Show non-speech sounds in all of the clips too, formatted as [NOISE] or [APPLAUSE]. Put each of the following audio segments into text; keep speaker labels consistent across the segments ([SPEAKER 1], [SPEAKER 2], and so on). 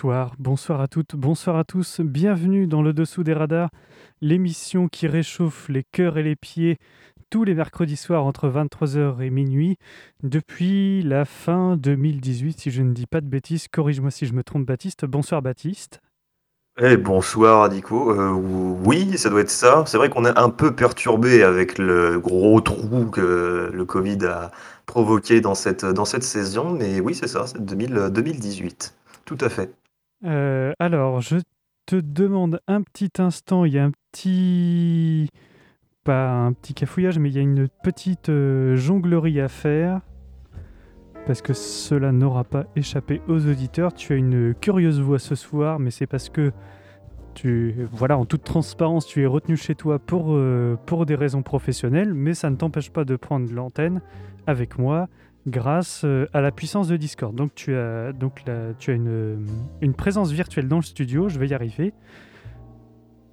[SPEAKER 1] Bonsoir, à toutes, bonsoir à tous. Bienvenue dans le dessous des radars, l'émission qui réchauffe les cœurs et les pieds tous les mercredis soirs entre 23h et minuit depuis la fin 2018, si je ne dis pas de bêtises. Corrige-moi si je me trompe, Baptiste. Bonsoir, Baptiste.
[SPEAKER 2] Eh, bonsoir Radico. Euh, oui, ça doit être ça. C'est vrai qu'on est un peu perturbé avec le gros trou que le Covid a provoqué dans cette, dans cette saison, mais oui, c'est ça, c'est 2000 2018. Tout à fait.
[SPEAKER 1] Euh, alors, je te demande un petit instant, il y a un petit... Pas un petit cafouillage, mais il y a une petite euh, jonglerie à faire. Parce que cela n'aura pas échappé aux auditeurs. Tu as une curieuse voix ce soir, mais c'est parce que tu, voilà, en toute transparence, tu es retenu chez toi pour, euh, pour des raisons professionnelles, mais ça ne t'empêche pas de prendre l'antenne avec moi grâce euh, à la puissance de Discord. Donc tu as, donc tu as une, une présence virtuelle dans le studio, je vais y arriver.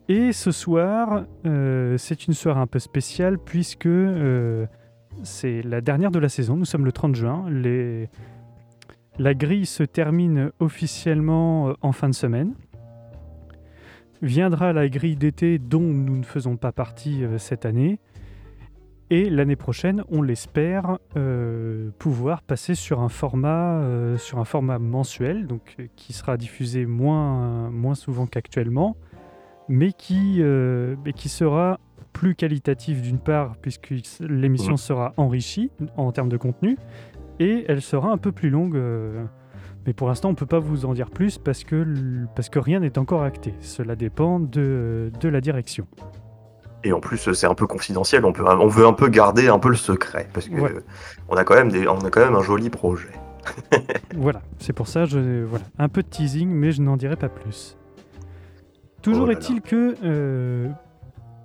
[SPEAKER 1] Et ce soir, euh, c'est une soirée un peu spéciale puisque euh, c'est la dernière de la saison. Nous sommes le 30 juin. La grille se termine officiellement en fin de semaine. Viendra la grille d'été dont nous ne faisons pas partie cette année. Et l'année prochaine, on l'espère, euh, pouvoir passer sur un format, euh, sur un format mensuel, donc euh, qui sera diffusé moins, moins souvent qu'actuellement, mais qui, mais qui sera plus qualitatif d'une part, puisque l'émission sera enrichie en termes de contenu, et elle sera un peu plus longue. mais pour l'instant, on ne peut pas vous en dire plus parce que, parce que rien n'est encore acté. Cela dépend de, de la direction.
[SPEAKER 2] Et en plus, c'est un peu confidentiel. On, peut, on veut un peu garder un peu le secret parce que
[SPEAKER 1] Ouais.
[SPEAKER 2] on a quand même des, on a quand même un joli projet. [LAUGHS]
[SPEAKER 1] Voilà, c'est pour ça, je, voilà, un peu de teasing, mais je n'en dirai pas plus. Toujours
[SPEAKER 2] Oh
[SPEAKER 1] est-il que, euh,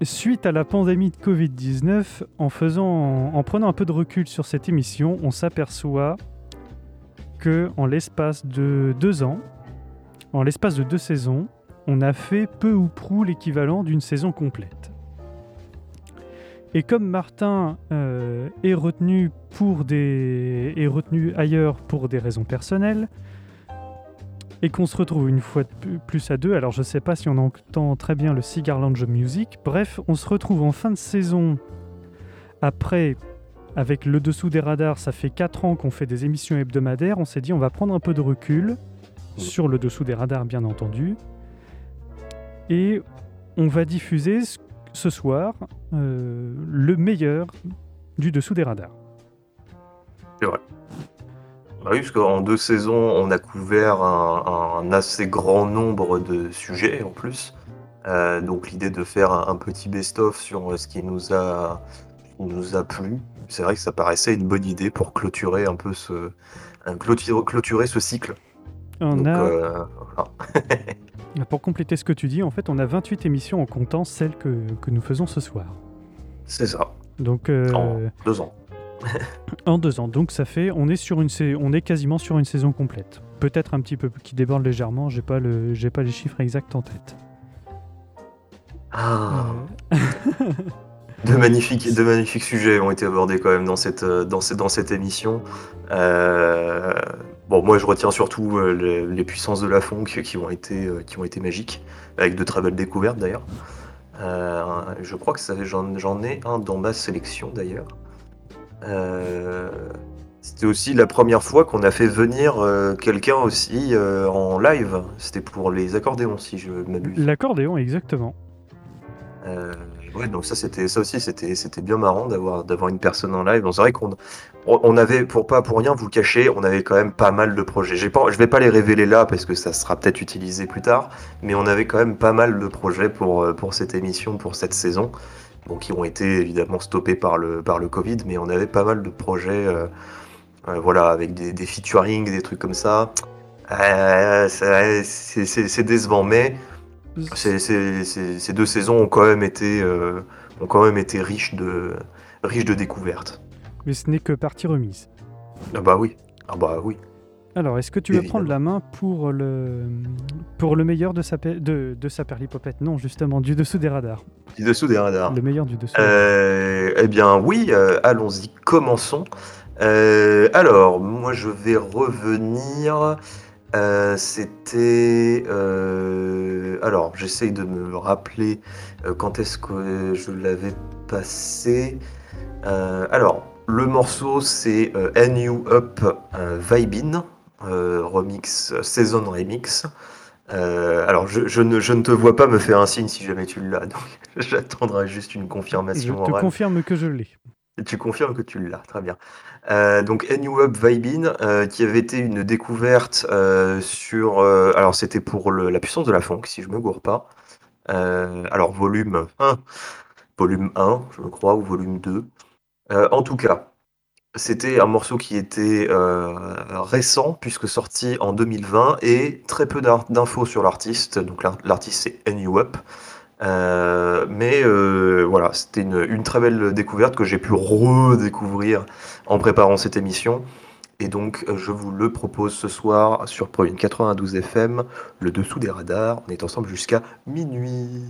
[SPEAKER 1] suite à la pandémie de Covid-19, en, faisant, en prenant un peu de recul sur cette émission, on s'aperçoit que en l'espace de deux ans, en l'espace de deux saisons, on a fait peu ou prou l'équivalent d'une saison complète. Et comme Martin euh, est retenu pour des est retenu ailleurs pour des raisons personnelles, et qu'on se retrouve une fois de plus à deux, alors je sais pas si on entend très bien le Cigar Lounge Music. Bref, on se retrouve en fin de saison. Après, avec le dessous des radars, ça fait 4 ans qu'on fait des émissions hebdomadaires. On s'est dit on va prendre un peu de recul sur le dessous des radars, bien entendu, et on va diffuser ce soir euh, le meilleur du dessous des radars.
[SPEAKER 2] Bah oui, parce qu'en deux saisons, on a couvert un, un assez grand nombre de sujets en plus. Euh, donc l'idée de faire un, un petit best-of sur ce qui nous a, nous a plu, c'est vrai que ça paraissait une bonne idée pour clôturer un peu ce, un clôturer, clôturer ce cycle.
[SPEAKER 1] On
[SPEAKER 2] Donc,
[SPEAKER 1] a,
[SPEAKER 2] euh, voilà. [LAUGHS]
[SPEAKER 1] pour compléter ce que tu dis, en fait, on a 28 émissions en comptant celles que, que nous faisons ce soir.
[SPEAKER 2] c'est ça,
[SPEAKER 1] Donc euh,
[SPEAKER 2] en deux ans. [LAUGHS]
[SPEAKER 1] en deux ans. Donc ça fait, on est sur une, on est quasiment sur une saison complète. Peut-être un petit peu qui déborde légèrement. J'ai pas le, j'ai pas les chiffres exacts en tête.
[SPEAKER 2] Ah.
[SPEAKER 1] Euh, [LAUGHS]
[SPEAKER 2] De magnifiques, de magnifiques sujets ont été abordés quand même dans cette, euh, dans cette, dans cette émission. Euh, bon, moi je retiens surtout euh, les, les puissances de la funk qui ont été, euh, qui ont été magiques, avec de très belles découvertes d'ailleurs. Euh, je crois que j'en ai un dans ma sélection d'ailleurs. C'était aussi la première fois qu'on a fait venir quelqu'un aussi en live. C'était pour les accordéons, si je m'abuse.
[SPEAKER 1] L'accordéon, exactement.
[SPEAKER 2] Ouais, donc ça c'était ça aussi c'était c'était bien marrant d'avoir d'avoir une personne en live. c'est vrai qu'on on avait pour pas pour rien vous cacher, on avait quand même pas mal de projets. J'ai pas je vais pas les révéler là parce que ça sera peut-être utilisé plus tard, mais on avait quand même pas mal de projets pour euh, pour cette émission, pour cette saison. Bon, qui ont été évidemment stoppés par le par le Covid, mais on avait pas mal de projets euh, euh, voilà avec des, des featuring, des trucs comme ça. c'est décevant mais ces, deux saisons ont quand même été, euh, ont quand même été riches de, riches de découvertes.
[SPEAKER 1] Mais ce n'est que partie remise.
[SPEAKER 2] Ah bah oui. Ah bah oui.
[SPEAKER 1] Alors, est-ce que tu veux prendre la main pour le, pour le meilleur de sa, de, de sa perlipopette? Non, justement, du dessous des radars.
[SPEAKER 2] Du dessous des radars.
[SPEAKER 1] Le meilleur du dessous.
[SPEAKER 2] Euh, eh bien, oui, euh, allons-y, commençons. alors, moi, je vais revenir euh, c'était. Euh, alors, j'essaye de me rappeler euh, quand est-ce que je l'avais passé. alors, le morceau, c'est N You Up Vibin, remix, Season Remix. alors, je, ne, je, ne, te vois pas me faire un signe si jamais tu l'as, donc [LAUGHS] j'attendrai juste une confirmation.
[SPEAKER 1] Je te confirme que je l'ai.
[SPEAKER 2] Tu confirmes que tu l'as, très bien. Euh, donc Up Vibin, euh, qui avait été une découverte euh, sur... alors c'était pour la puissance de la funk, si je me gourre pas. alors volume 1, volume 1, je crois, ou volume 2. en tout cas, c'était un morceau qui était récent, puisque sorti en 2020, et très peu d'infos sur l'artiste. Donc l'artiste c'est Up. Euh, mais euh, voilà, c'était une, très belle découverte que j'ai pu redécouvrir en préparant cette émission. Et donc, euh, je vous le propose ce soir sur Previne 92 FM, le dessous des radars. On est ensemble jusqu'à minuit.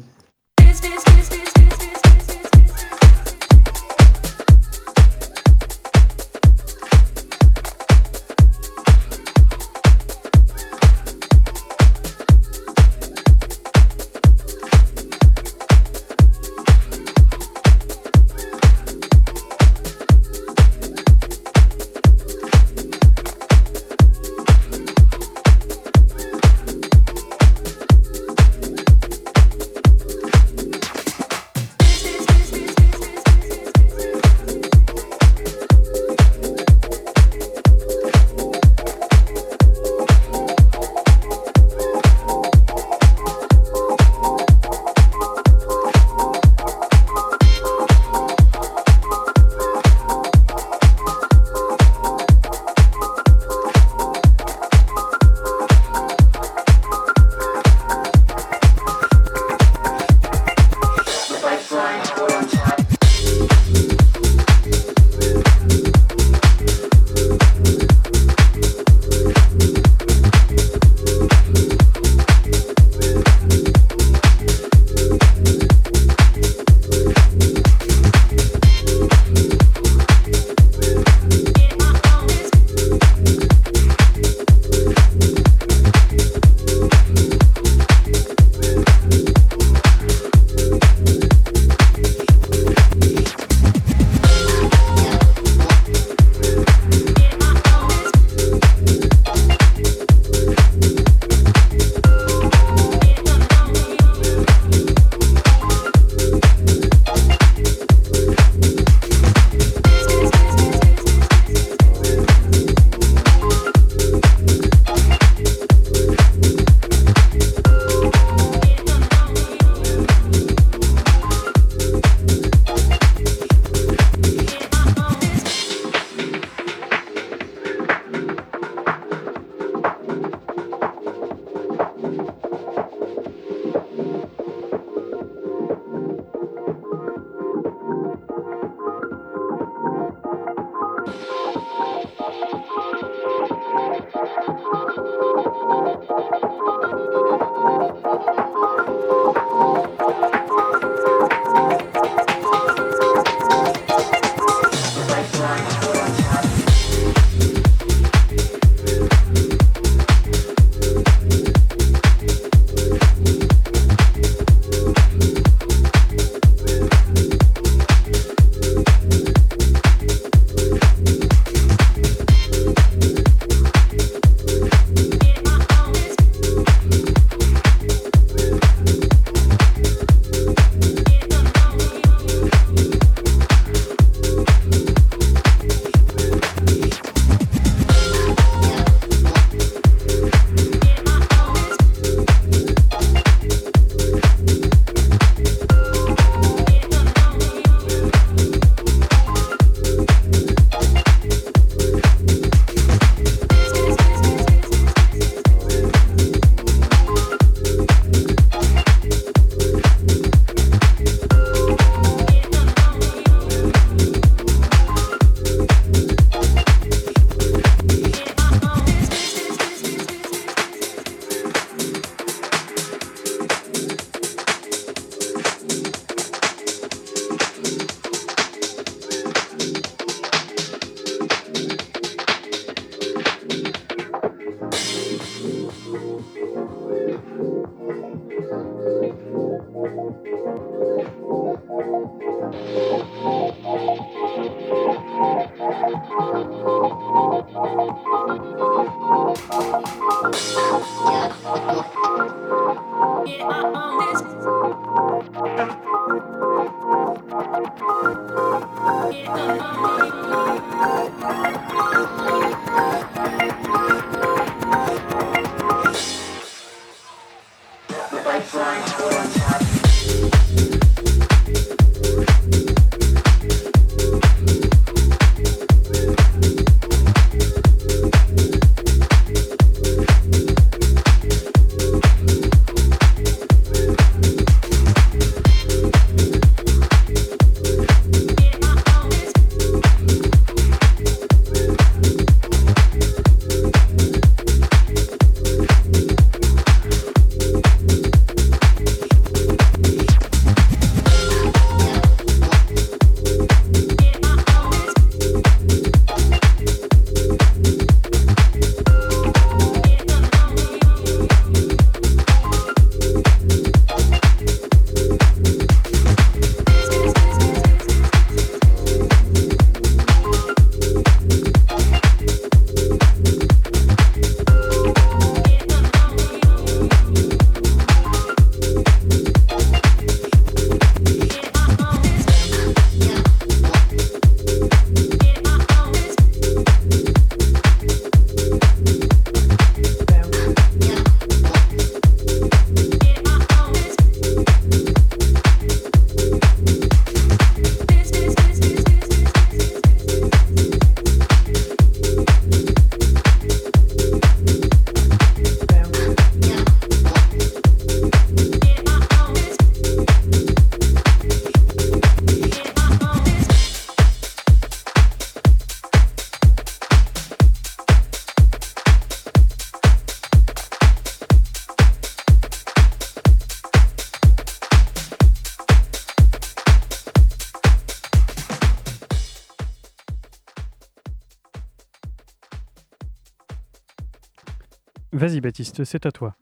[SPEAKER 1] C'est à toi.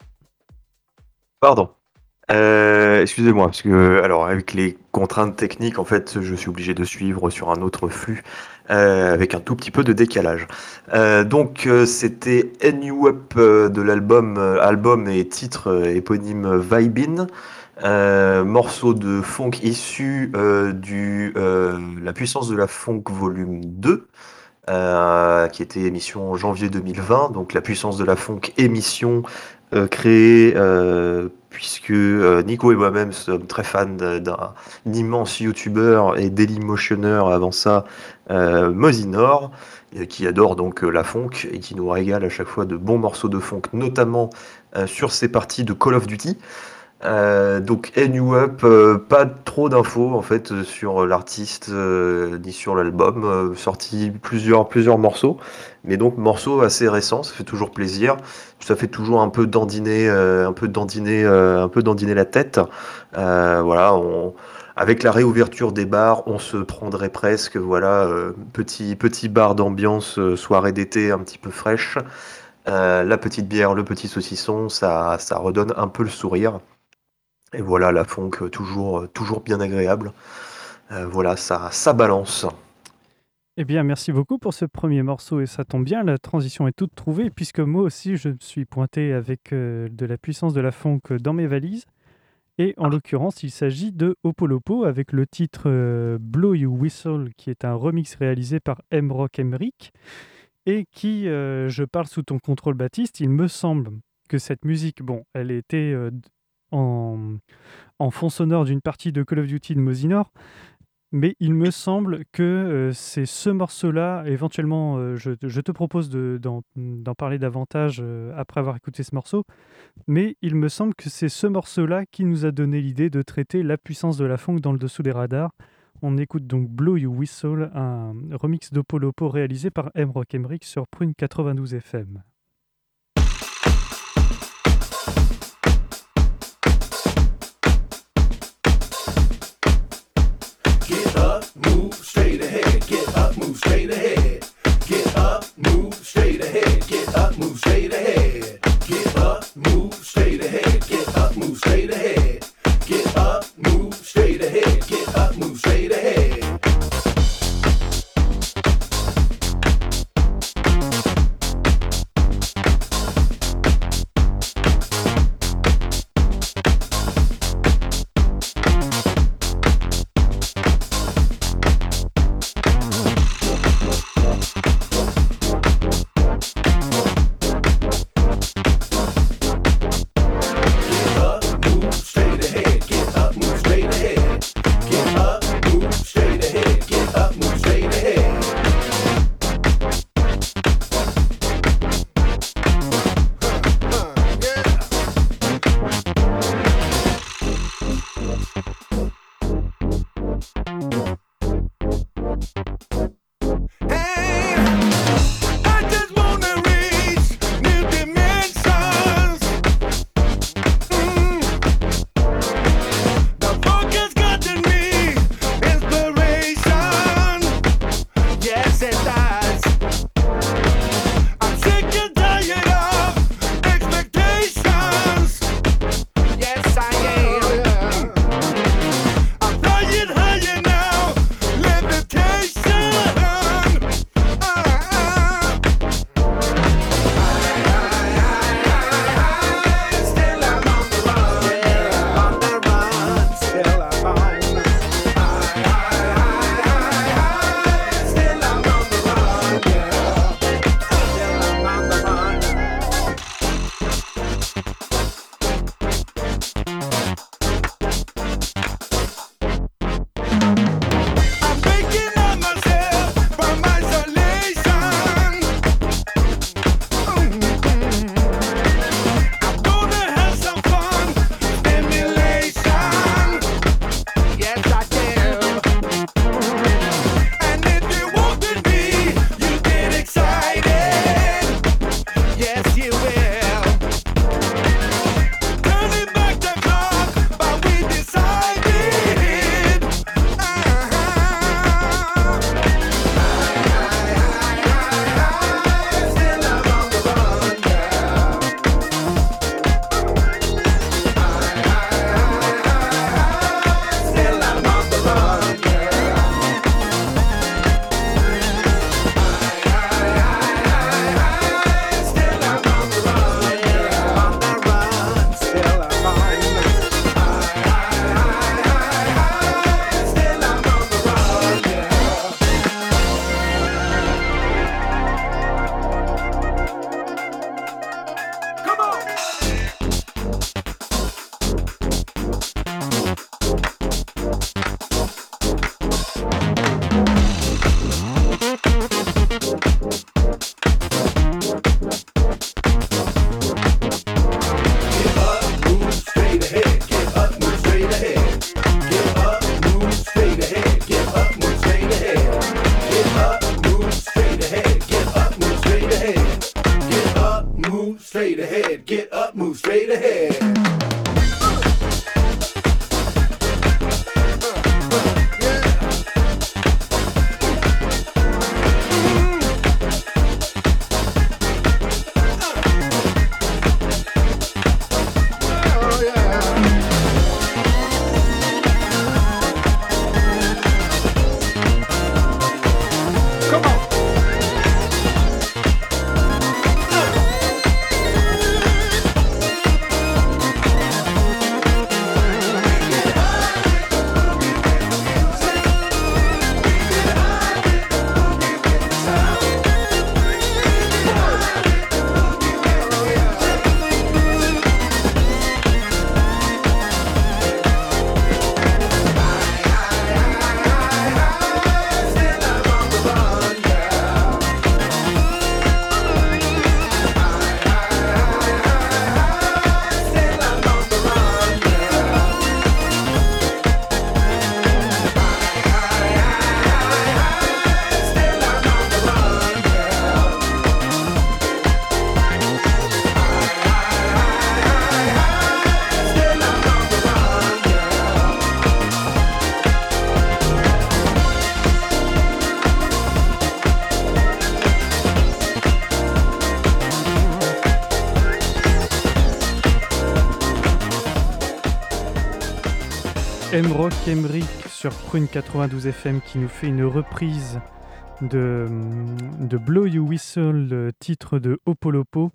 [SPEAKER 2] Pardon. Euh, excusez-moi, parce que alors avec les contraintes techniques, en fait, je suis obligé de suivre sur un autre flux euh, avec un tout petit peu de décalage. Euh, donc c'était NU Up de l'album album et titre éponyme Vibin, morceau de funk issu du La puissance de la funk volume 2. Qui était émission en janvier 2020, donc la puissance de la funk émission créée puisque euh, Nico et moi-même sommes très fans d'un immense youtubeur et dailymotionneur avant ça, euh, Mosinor, qui adore donc euh, la funk et qui nous régale à chaque fois de bons morceaux de funk, notamment sur ses parties de Call of Duty. Euh, donc NU Up, euh, pas trop d'infos en fait sur l'artiste euh, ni sur l'album, sorti plusieurs plusieurs morceaux, mais donc morceaux assez récents, ça fait toujours plaisir, ça fait toujours un peu dandiner, un peu dandiner, un peu dandiner la tête. voilà, on, avec la réouverture des bars, on se prendrait presque, voilà, petit petit bar d'ambiance, soirée d'été un petit peu fraîche. la petite bière, le petit saucisson, ça, ça redonne un peu le sourire. Et voilà, la funk, euh, toujours, euh, toujours bien agréable. Euh, voilà, ça, ça balance.
[SPEAKER 1] Eh bien, merci beaucoup pour ce premier morceau et ça tombe bien, la transition est toute trouvée puisque moi aussi je me suis pointé avec de la puissance de la funk dans mes valises. Et en l'occurrence, il s'agit de Opolopo avec le titre Blow You Whistle qui est un remix réalisé par M. Rock Emric et qui, je parle sous ton contrôle Baptiste, il me semble que cette musique, bon, elle était en, fond sonore d'une partie de Call of Duty de Mosinor. Mais il me semble que euh, c'est ce morceau-là, éventuellement, euh, je, te propose d'en parler davantage euh, après avoir écouté ce morceau, mais il me semble que c'est ce morceau-là qui nous a donné l'idée de traiter la puissance de la funk dans le dessous des radars. On écoute donc Blow You Whistle, un remix d'Opolopo réalisé par M. Rock Emmerich sur Prune 92 FM. Straight ahead. Get up, move straight ahead, get up, move straight ahead. Get up, move straight ahead, get up, move straight ahead. M-Rock Emric sur Prune 92 FM qui nous fait une reprise de, Blow You Whistle, le titre de Opolopo,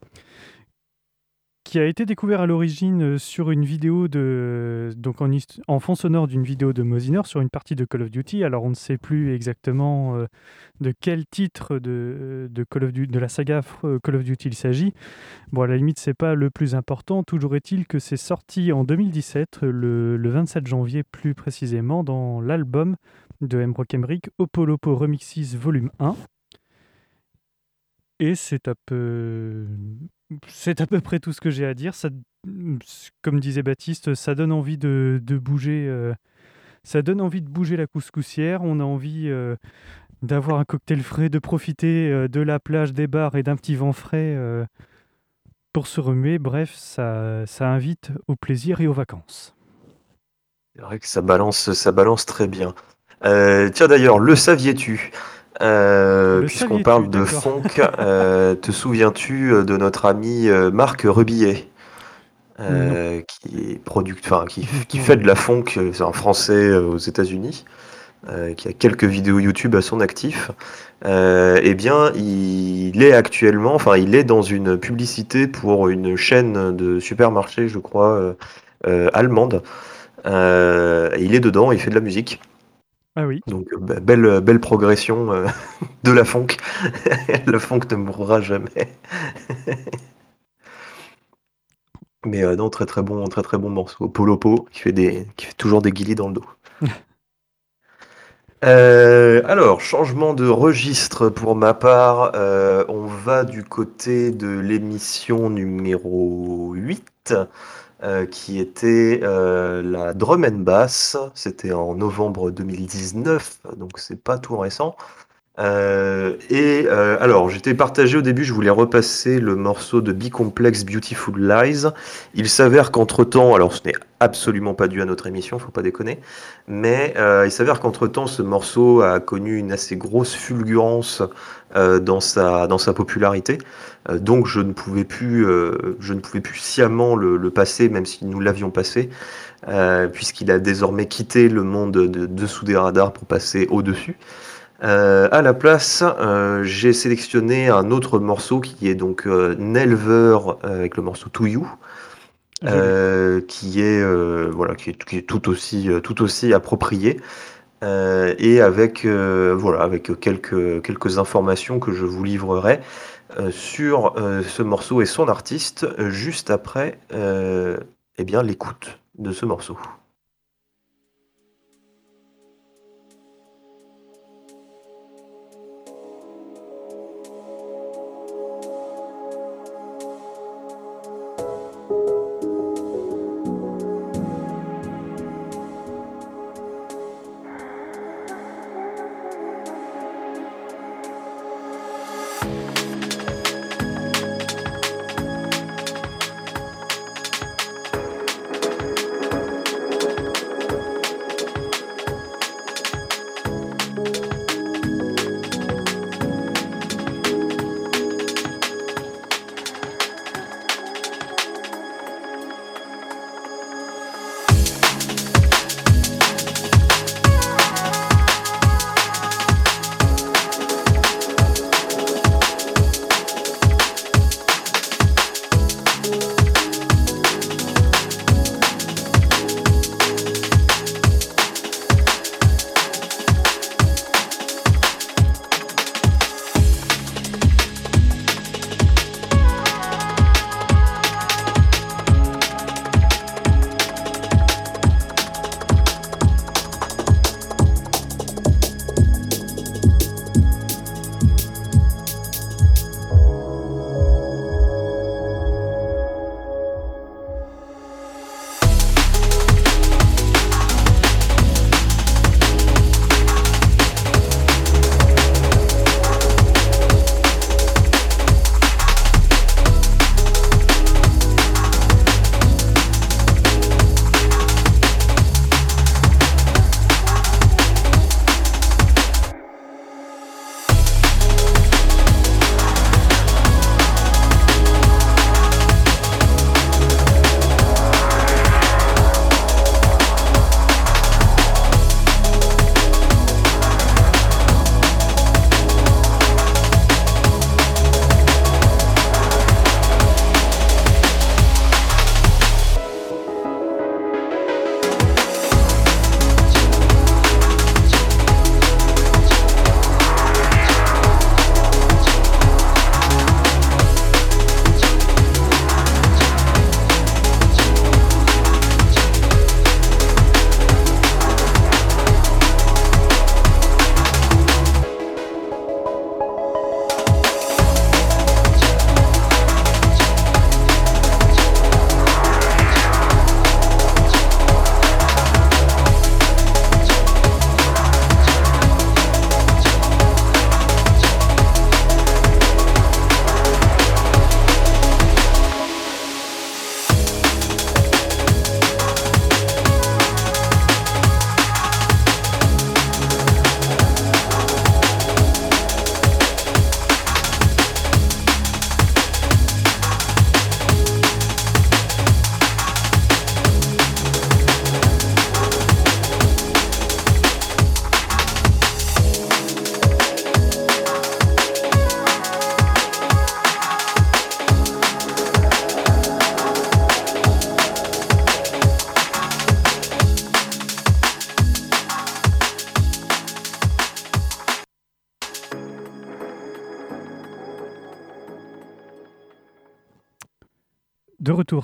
[SPEAKER 1] qui a été découvert à l'origine sur une vidéo de donc en, fond sonore d'une vidéo de Mosiner sur une partie de Call of Duty. Alors on ne sait plus exactement euh, de quel titre de, de, Call of de la saga euh, Call of Duty il s'agit. Bon, à la limite, c'est pas le plus important. Toujours est-il que c'est sorti en 2017, le, le 27 janvier plus précisément, dans l'album de M. Emric, Opolopo Remixes Volume 1. Et c'est à peu... C'est à peu près tout ce que j'ai à dire. Ça, comme disait Baptiste, ça donne envie de, bouger. euh, ça donne envie de bouger la couscoussière. On a envie euh, d'avoir un cocktail frais, de profiter euh, de la plage, des bars et d'un petit vent frais pour se remuer. Bref, ça, ça invite au plaisir et aux vacances.
[SPEAKER 2] C'est vrai que ça balance, ça balance très bien. Tiens d'ailleurs, le saviez-tu? Euh, Puisqu'on parle de funk, euh, te souviens-tu euh, de notre ami Marc Rebillet euh, qui est product, enfin qui, qui fait de la funk, c'est un Français aux États-Unis, qui a quelques vidéos YouTube à son actif. Eh bien, il est actuellement, enfin, il est dans une publicité pour une chaîne de supermarché, je crois, allemande. Il est dedans, il fait de la musique.
[SPEAKER 1] Ah oui,
[SPEAKER 2] Donc, euh, be- belle, belle progression euh, [LAUGHS] de la funk. [LAUGHS] la funk ne mourra jamais. [LAUGHS] Mais euh, non, très très bon, très très bon morceau. Polopo qui fait des, qui fait toujours des guillis dans le dos. Euh, alors, changement de registre pour ma part. Euh, on va du côté de l'émission numéro 8, euh, qui était euh, la drum and bass. C'était en novembre 2019, donc c'est pas tout récent. Euh, et alors, j'étais partagé au début, je voulais repasser le morceau de B-Complex Beautiful Lies. Il s'avère qu'entre-temps, alors ce n'est absolument pas dû à notre émission, faut pas déconner, mais il s'avère qu'entre-temps, ce morceau a connu une assez grosse fulgurance dans, sa, dans sa popularité. Euh, donc je ne pouvais plus, euh, je ne pouvais plus sciemment le, le passer, même si nous l'avions passé, euh, puisqu'il a désormais quitté le monde de dessous des radars pour passer au-dessus. Euh, à la place, euh, j'ai sélectionné un autre morceau qui est donc euh, Nelver euh, avec le morceau To You, euh, qui est euh, voilà, qui est, qui est tout aussi euh, tout aussi approprié euh, et avec euh, voilà avec quelques informations que je vous livrerai euh, sur ce morceau et son artiste juste après eh bien l'écoute de ce morceau.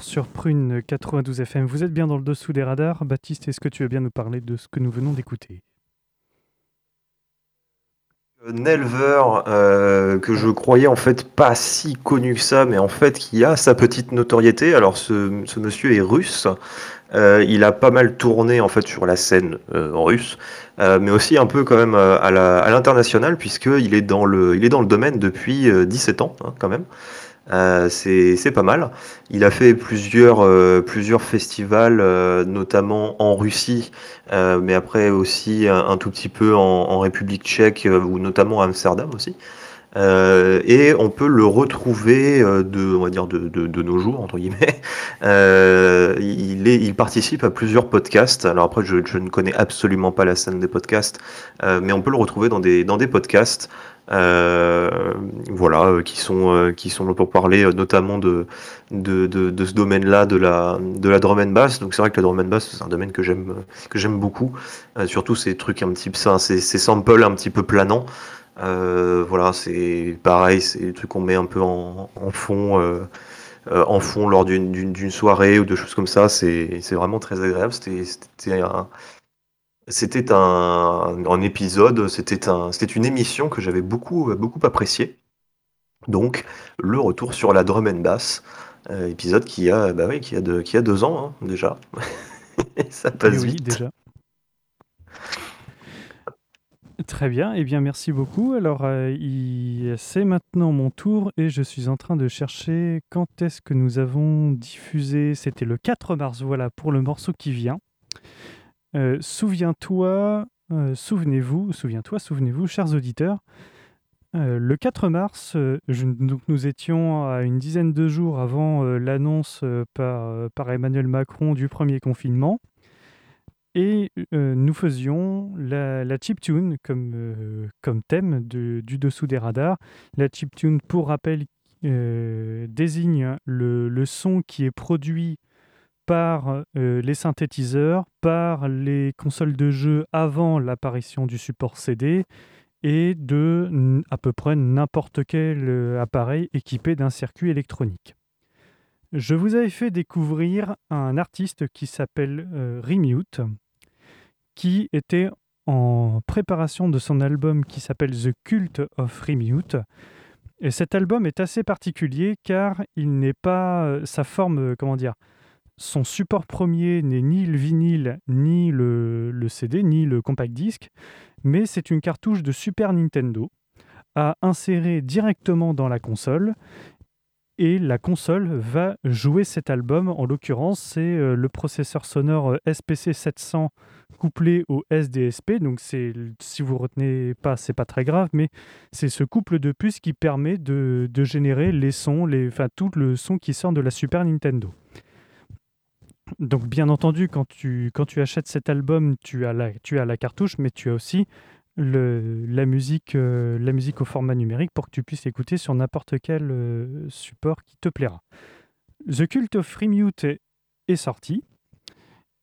[SPEAKER 1] Sur Prune 92 FM, vous êtes bien dans le dessous des radars. Baptiste, est-ce que tu veux bien nous parler de ce que nous venons d'écouter?
[SPEAKER 2] Nelver, euh, que je croyais en fait pas si connu que ça, mais en fait qui a sa petite notoriété. Alors ce, monsieur est russe, euh, il a pas mal tourné en fait sur la scène euh, russe, mais aussi un peu quand même à l'international puisqu'il est dans le, est dans le domaine depuis euh, 17 ans hein, quand même. Euh, c'est pas mal. Il a fait plusieurs, euh, plusieurs festivals, euh, notamment en Russie, euh, mais après aussi un, tout petit peu en, en République tchèque ou notamment à Amsterdam aussi. Et on peut le retrouver de, on va dire de, de, de nos jours entre guillemets. [LAUGHS] Il, est, il participe à plusieurs podcasts. Alors après, je, je ne connais absolument pas la scène des podcasts, mais on peut le retrouver dans des, dans des podcasts. Euh, voilà, euh, qui sont euh, qui sont là pour parler notamment de de, de, ce domaine-là, de la de la drum and bass. Donc c'est vrai que la drum and bass c'est un domaine que j'aime que j'aime beaucoup. Surtout ces trucs un petit ça, ces, samples un petit peu planants. Voilà, c'est pareil, c'est des trucs qu'on met un peu en, en fond. en fond lors d'une- soirée ou de choses comme ça, c'est vraiment très agréable. C'était un, c'était un, un épisode, c'était un, c'était une émission que j'avais beaucoup, beaucoup appréciée. Donc, le retour sur la drum and bass, euh, épisode qui a, bah oui, qui a, deux, qui a deux ans hein, déjà. [LAUGHS] Ça passe
[SPEAKER 1] Eh oui,
[SPEAKER 2] vite.
[SPEAKER 1] déjà. Très bien, eh bien merci beaucoup. Alors euh, il- c'est maintenant mon tour et je suis en train de chercher quand est-ce que nous avons diffusé. C'était le 4 mars, voilà, pour le morceau qui vient. Euh, souviens-toi, euh, souvenez-vous, souviens-toi, souvenez-vous, chers auditeurs. euh, le 4 mars, nous étions à une dizaine de jours avant l'annonce par, Emmanuel Macron du premier confinement. Et nous faisions la, la chiptune comme, thème du dessous des radars. La chiptune, pour rappel, désigne le son qui est produit par euh, les synthétiseurs, par les consoles de jeu avant l'apparition du support CD et de à peu près n'importe quel euh, appareil équipé d'un circuit électronique. Je vous avais fait découvrir un artiste qui s'appelle euh, Remute, qui était en préparation de son album qui s'appelle The Cult of Remute. Et cet album est assez particulier car il n'est pas euh, sa forme, comment dire, son support premier n'est ni le vinyle, ni le, CD, ni le compact disc, mais c'est une cartouche de Super Nintendo à insérer directement dans la console et la console va jouer cet album. En l'occurrence, c'est euh, le processeur sonore euh, SPC 700 couplé au SDSP. Donc, si vous retenez pas, c'est pas très grave, mais c'est ce couple de puces qui permet de, générer les sons, enfin tout le son qui sort de la Super Nintendo. Donc, bien entendu, quand tu, quand tu achètes cet album, tu as la, tu as la cartouche, mais tu as aussi le- la, musique, euh, la musique au format numérique pour que tu puisses l'écouter sur n'importe quel euh, support qui te plaira. The Cult of Remute est, est sorti.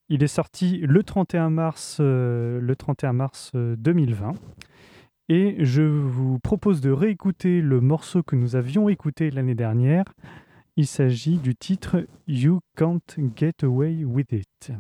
[SPEAKER 1] Il est sorti le 31 mars, euh, le 31 mars euh, 2020. Et je vous propose de réécouter le morceau que nous avions écouté l'année dernière. Il s'agit du titre You Can't Get Away With It.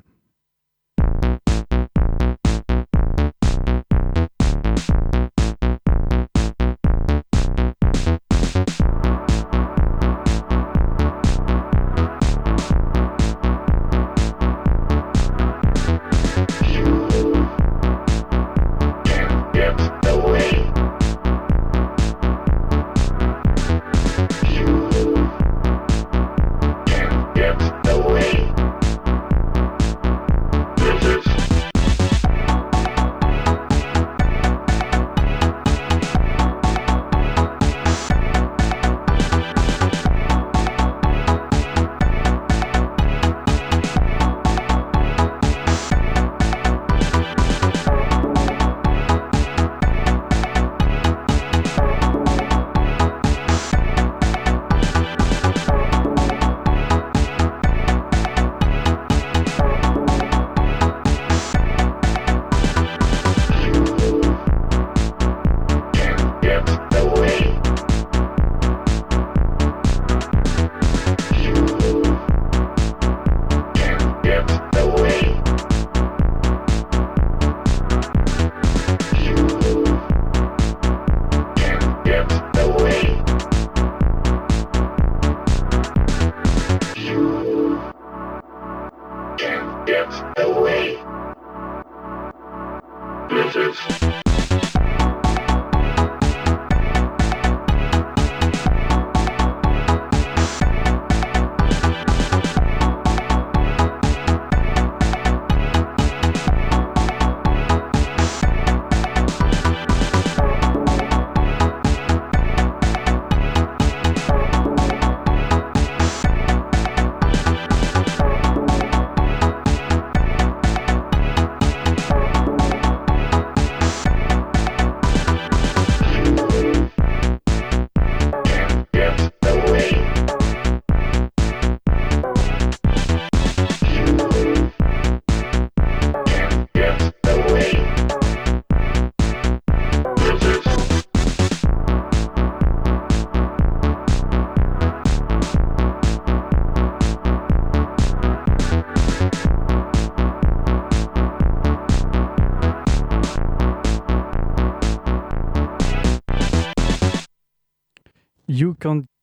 [SPEAKER 1] Can't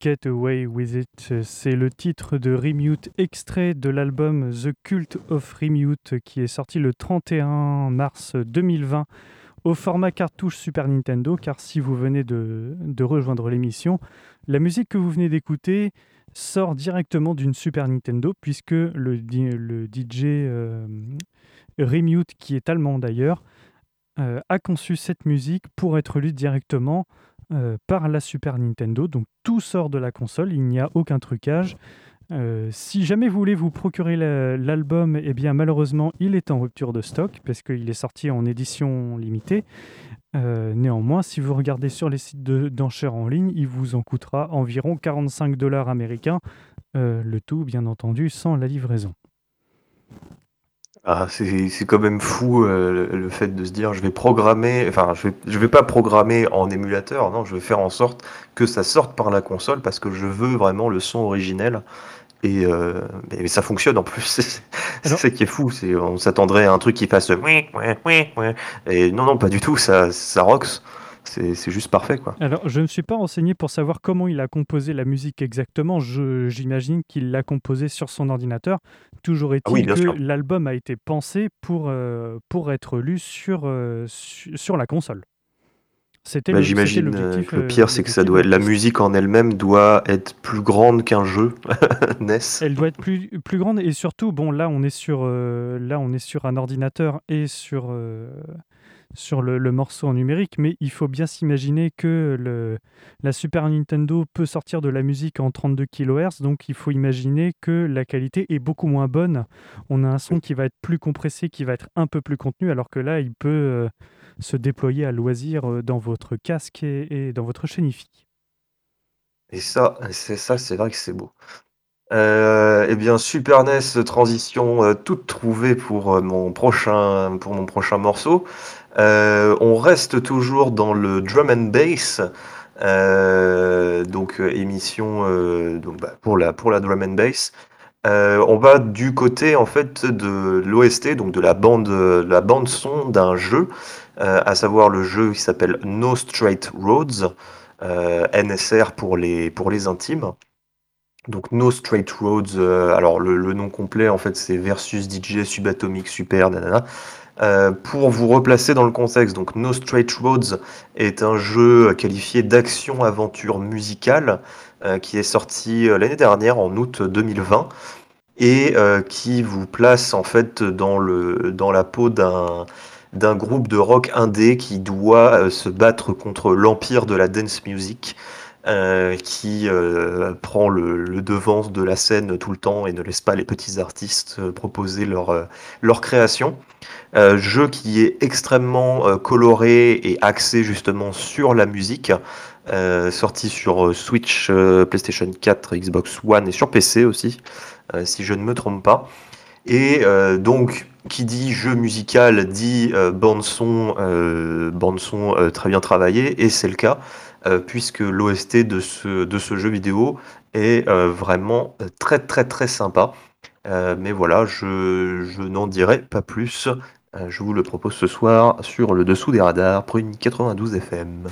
[SPEAKER 1] Get Away With It, c'est le titre de Remute extrait de l'album The Cult of Remute qui est sorti le 31 mars 2020 au format cartouche Super Nintendo car si vous venez de, rejoindre l'émission, la musique que vous venez d'écouter sort directement d'une Super Nintendo puisque le, le DJ euh, Remute qui est allemand d'ailleurs euh, a conçu cette musique pour être lue directement euh, par la Super Nintendo. Donc tout sort de la console, il n'y a aucun trucage. Euh, si jamais vous voulez vous procurer l'album, eh bien malheureusement il est en rupture de stock parce qu'il est sorti en édition limitée. Euh, néanmoins, si vous regardez sur les sites d'enchères en ligne, il vous en coûtera environ 45 dollars américains, le tout bien entendu sans la livraison.
[SPEAKER 2] Ah, c'est quand même fou euh, le, fait de se dire je vais programmer, enfin je vais, je vais pas programmer en émulateur, non, je vais faire en sorte que ça sorte par la console parce que je veux vraiment le son originel. Et, euh, mais, ça fonctionne en plus. [LAUGHS] C'est ça qui est fou. C'est on s'attendrait à un truc qui fasse oui, oui, oui, oui. Et non, non, pas du tout. Ça, ça rocks c'est juste parfait. Quoi.
[SPEAKER 1] Alors, je ne suis pas renseigné pour savoir comment il a composé la musique exactement. J'imagine qu'il l'a composé sur son ordinateur. Toujours ah est-il que l'album a été pensé pour, euh, pour être lu sur, euh, sur la console.
[SPEAKER 2] C'était bah, J'imagine euh, que le pire, c'est que ça doit la musique en elle-même doit être plus grande qu'un jeu [LAUGHS] NES.
[SPEAKER 1] Elle doit être plus, plus grande et surtout, bon, là, on est sur, là, on est sur un ordinateur et sur, sur le, morceau en numérique, mais il faut bien s'imaginer que la Super Nintendo peut sortir de la musique en 32 kHz, donc il faut imaginer que la qualité est beaucoup moins bonne. On a un son qui va être plus compressé, qui va être un peu plus contenu, alors que là, il peut euh, se déployer à loisir euh, dans votre casque et, dans votre chénifi.
[SPEAKER 2] Et ça, c'est ça, c'est vrai que c'est beau. Euh, eh bien, Super NES transition toute trouvée pour mon prochain pour mon prochain morceau. Euh, on reste toujours dans le drum and bass. Euh, donc euh, émission donc, bah, pour la pour la drum and bass. on va du côté en fait de l'OST, donc de la bande, la bande son d'un jeu, à savoir le jeu qui s'appelle No Straight Roads, NSR pour les pour les intimes. Donc No Straight Roads, alors le, le, nom complet en fait c'est Versus DJ Subatomic Super, nanana. Euh, pour vous replacer dans le contexte, donc No Straight Roads est un jeu qualifié d'action-aventure musicale euh, qui est sorti euh, l'année dernière en août 2020 et qui vous place en fait dans, le, dans la peau d'un d'un groupe de rock indé qui doit se battre contre l'empire de la dance music qui prend le, devant de la scène tout le temps et ne laisse pas les petits artistes proposer leur, leur création. Euh, jeu qui est extrêmement euh, coloré et axé justement sur la musique, euh, sorti sur Switch, PlayStation 4, Xbox One et sur PC aussi, si je ne me trompe pas. Et donc, qui dit jeu musical dit bande son, bande son très bien travaillée, et c'est le cas, puisque l'OST de ce, de ce jeu vidéo est vraiment très très très sympa. mais voilà, je, je n'en dirai pas plus. Euh, je vous le propose ce soir sur le dessous des radars, une 92 FM.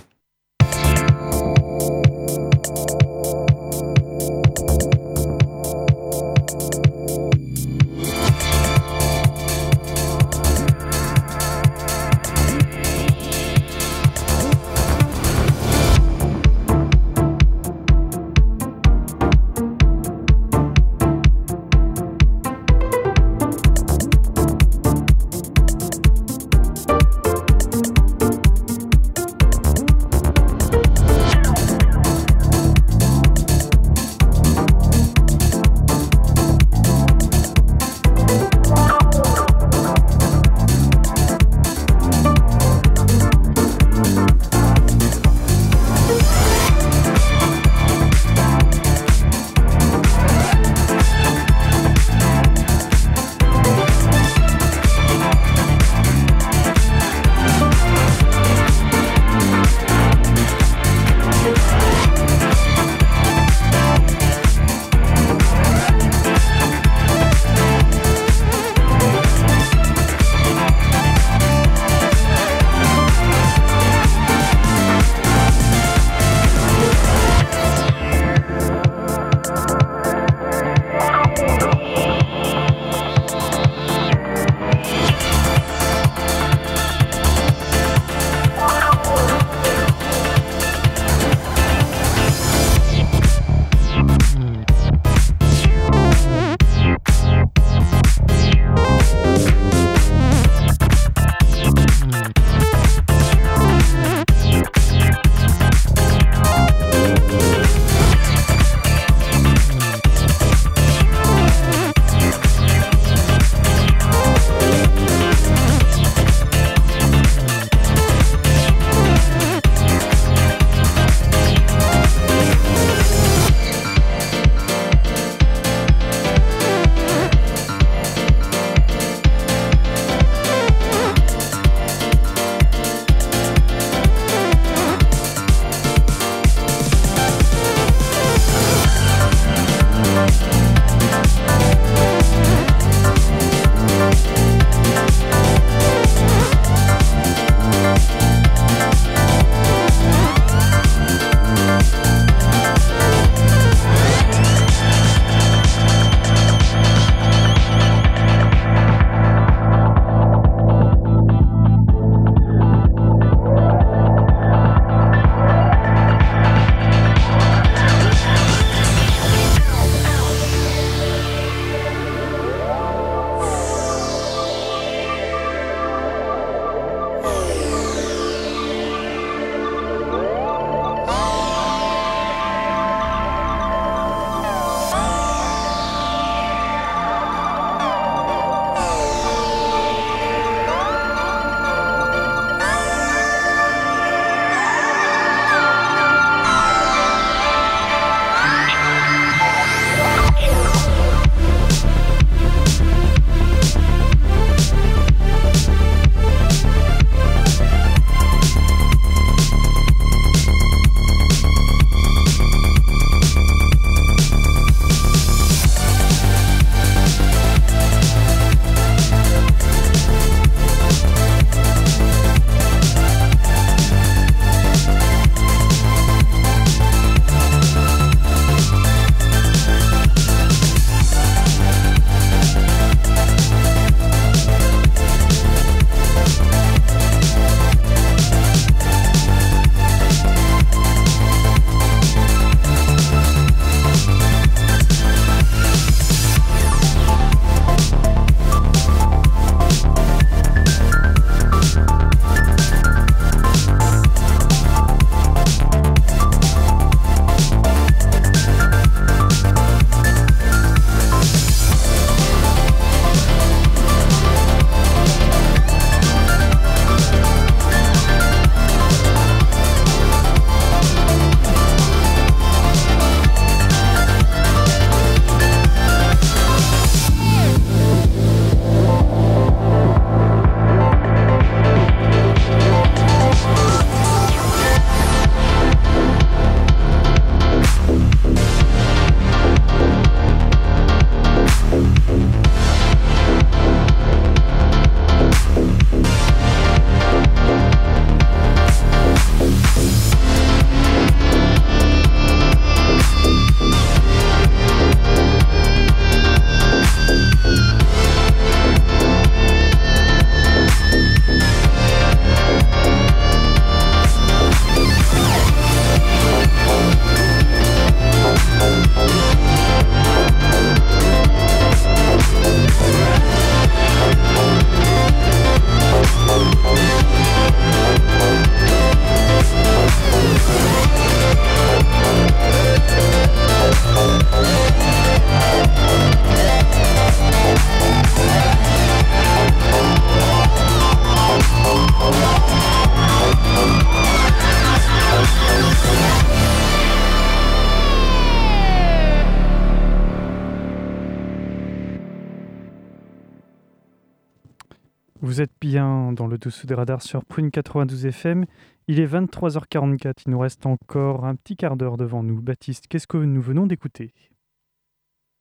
[SPEAKER 1] Dessous des radars sur Prune 92 FM. Il est 23h44. Il nous reste encore un petit quart d'heure devant nous. Baptiste, qu'est-ce que nous venons d'écouter?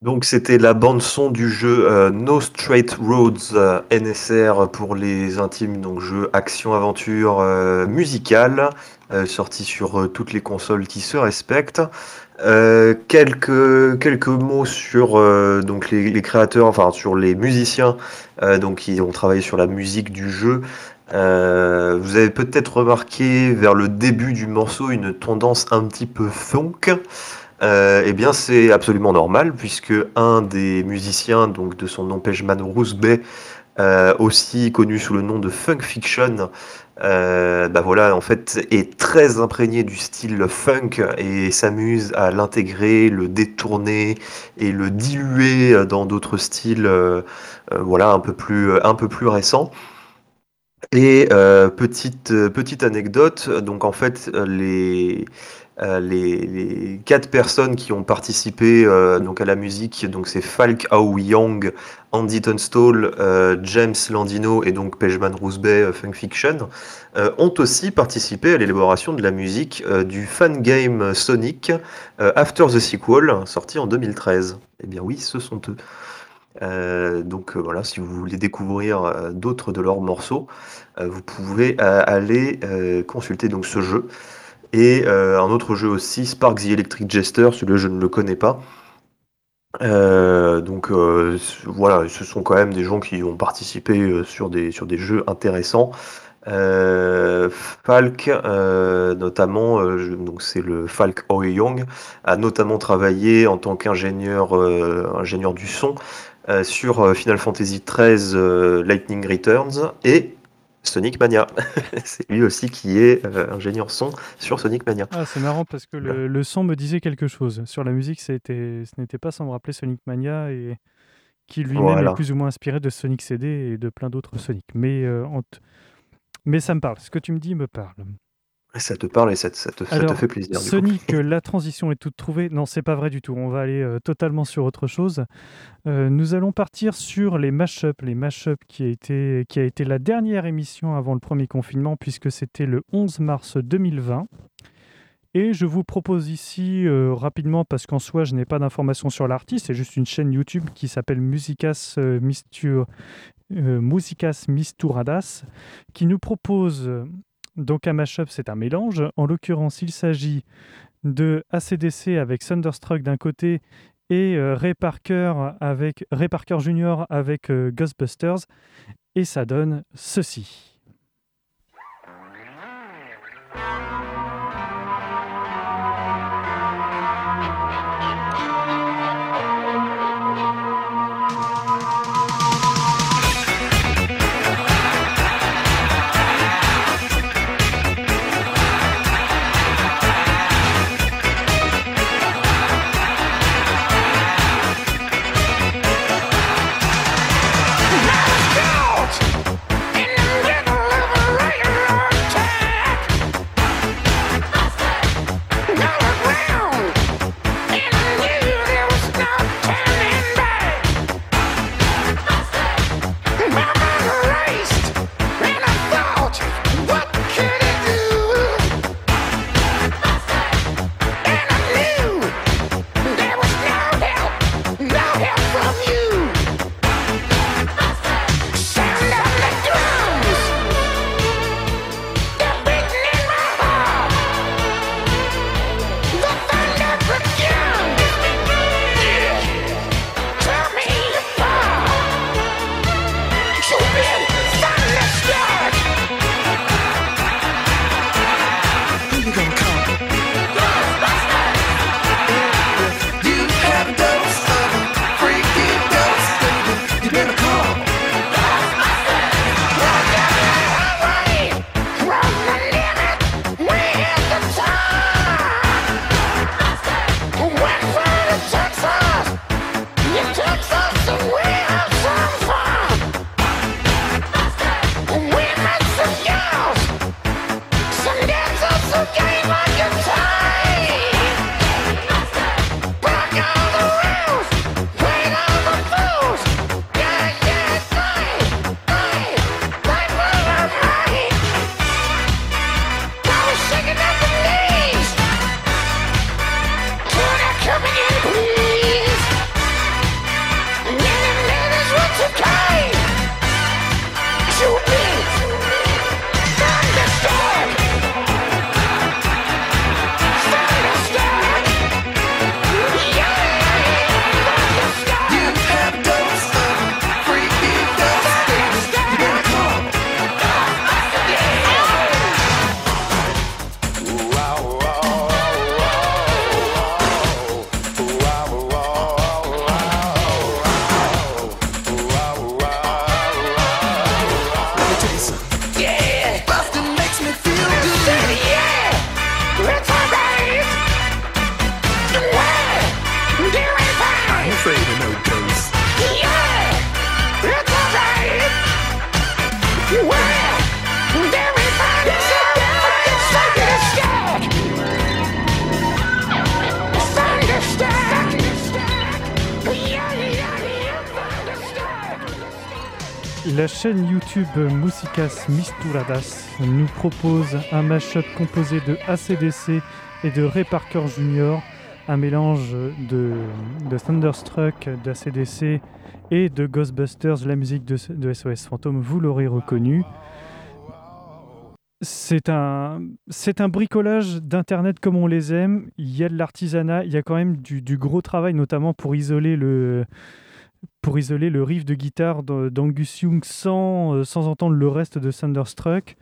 [SPEAKER 2] Donc c'était la bande son du jeu euh, No Straight Roads euh, NSR pour les intimes, donc jeu action-aventure euh, musical, sorti sur toutes les consoles qui se respectent. quelques, quelques mots sur donc les, les, créateurs, enfin sur les musiciens donc qui ont travaillé sur la musique du jeu. Vous avez peut-être remarqué vers le début du morceau une tendance un petit peu funk. Euh, eh bien, c'est absolument normal, puisque un des musiciens, donc de son nom Pejman Roosbey, euh, aussi connu sous le nom de Funk Fiction, euh, bah voilà, en fait, est très imprégné du style funk et s'amuse à l'intégrer, le détourner et le diluer dans d'autres styles, voilà, un peu plus, un peu plus récents. Et petite, petite anecdote, donc en fait, les euh, les, quatre personnes qui ont participé euh, donc à la musique, donc c'est Falk Ao Young, Andy Tunstall, euh, James Landino et donc Pejman Roosbey Funk Fiction, ont aussi participé à l'élaboration de la musique du fan game Sonic After the Sequel, sorti en 2013. Eh bien oui, ce sont eux. Donc voilà, si vous voulez découvrir d'autres de leurs morceaux, vous pouvez aller consulter donc ce jeu. Et euh, un autre jeu aussi, Spark the Electric Jester, celui-là je ne le connais pas. Euh, donc euh, voilà, ce sont quand même des gens qui ont participé sur, des, sur des jeux intéressants. Falk, notamment, donc c'est le Falk Young, a notamment travaillé en tant qu'ingénieur ingénieur du son sur Final Fantasy XIII Lightning Returns et Sonic Mania. [LAUGHS] c'est lui aussi qui est euh, ingénieur son sur Sonic Mania.
[SPEAKER 1] Ah, c'est marrant parce que le, son me disait quelque chose. Sur la musique, ce n'était pas sans me rappeler Sonic Mania et qui lui-même est plus ou moins inspiré de Sonic CD et de plein d'autres Sonic. Mais, euh, mais ça me parle. Ce que tu me dis me parle.
[SPEAKER 2] Ça te parle et ça, te, fait plaisir.
[SPEAKER 1] Sonic, [LAUGHS] la transition est toute trouvée. Non, c'est pas vrai du tout. On va aller euh, totalement sur autre chose. Euh, nous allons partir sur les mashups. Les mashups qui a, été, qui a été la dernière émission avant le premier confinement, puisque c'était le 11 mars 2020. Et je vous propose ici euh, rapidement, parce qu'en soi, je n'ai pas d'informations sur l'artiste, c'est juste une chaîne YouTube qui s'appelle Musicas, Mistur, Musicas Misturadas, qui nous propose donc un mashup, c'est un mélange. En l'occurrence, il s'agit de ACDC avec Thunderstruck d'un côté et euh, Ray Parker avec Ray Parker Jr. avec euh, Ghostbusters et ça donne ceci. Chaîne YouTube Musicas Misturadas nous propose un mashup composé de ACDC et de Ray Parker Jr., un mélange de, Thunderstruck, d'ACDC et de Ghostbusters, la musique de, de SOS Fantôme, vous l'aurez reconnu. C'est un, c'est un bricolage d'Internet comme on les aime. Il y a de l'artisanat, il y a quand même du, gros travail, notamment pour isoler le, pour isoler le riff de guitare d'Angus Young sans, euh, sans entendre le reste de Thunderstruck.